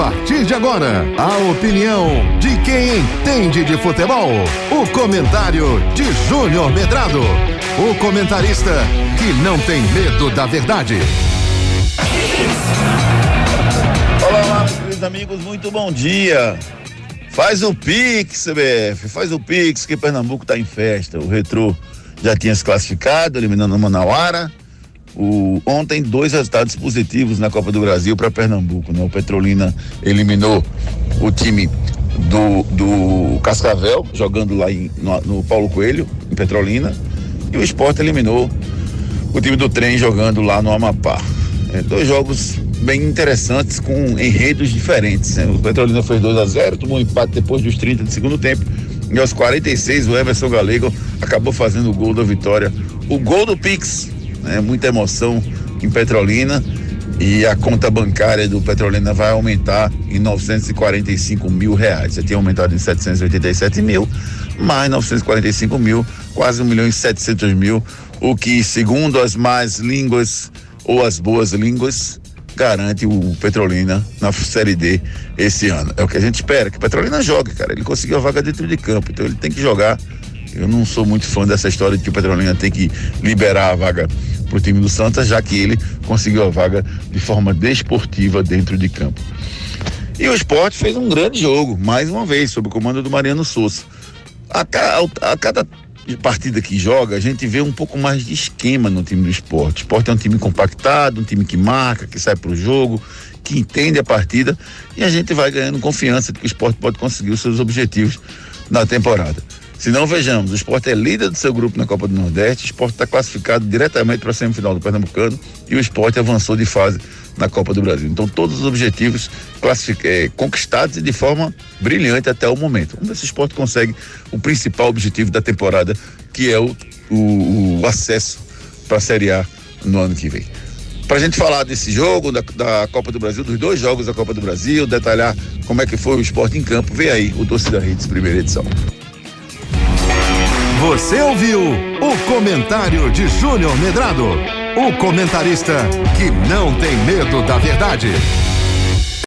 partir de agora, a opinião de quem entende de futebol. O comentário de Júnior Medrado. O comentarista que não tem medo da verdade. Olá, olá, meus amigos, muito bom dia. Faz o Pix, CBF, faz o Pix que Pernambuco tá em festa. O Retrô já tinha se classificado, eliminando o Manauara. O, ontem, dois resultados positivos na Copa do Brasil para Pernambuco. Né? O Petrolina eliminou o time do, do Cascavel, jogando lá em, no, no Paulo Coelho, em Petrolina. E o Sport eliminou o time do trem jogando lá no Amapá. É, dois jogos bem interessantes com enredos diferentes. Né? O Petrolina fez 2 a 0 tomou um empate depois dos 30 do segundo tempo. E aos 46, o Everson Galego acabou fazendo o gol da vitória. O gol do Pix, né? Muita emoção em Petrolina e a conta bancária do Petrolina vai aumentar em 945 mil reais. Já tinha aumentado em 787 mil, mais 945 mil, quase 1 milhão e 700 mil, o que, segundo as más línguas ou as boas línguas, garante o Petrolina na Série D esse ano. É o que a gente espera, que o Petrolina jogue, cara. Ele conseguiu a vaga dentro de campo, então ele tem que jogar. Eu não sou muito fã dessa história de que o Petrolina tem que liberar a vaga para o time do Santos, já que ele conseguiu a vaga de forma desportiva dentro de campo. E o esporte fez um grande jogo, mais uma vez, sob o comando do Mariano Souza. A, a, a cada partida que joga, a gente vê um pouco mais de esquema no time do esporte. O esporte é um time compactado, um time que marca, que sai para o jogo, que entende a partida e a gente vai ganhando confiança de que o esporte pode conseguir os seus objetivos na temporada. Se não, vejamos, o esporte é líder do seu grupo na Copa do Nordeste, o esporte está classificado diretamente para a semifinal do Pernambucano e o esporte avançou de fase na Copa do Brasil. Então, todos os objetivos é, conquistados e de forma brilhante até o momento. Vamos ver se o esporte consegue o principal objetivo da temporada, que é o, o, o acesso para a Série A no ano que vem. Para a gente falar desse jogo, da, da, Copa do Brasil, dos dois jogos da Copa do Brasil, detalhar como é que foi o esporte em campo, vem aí o Torcida Redes, primeira edição. Você ouviu o comentário de Júnior Medrado, o comentarista que não tem medo da verdade.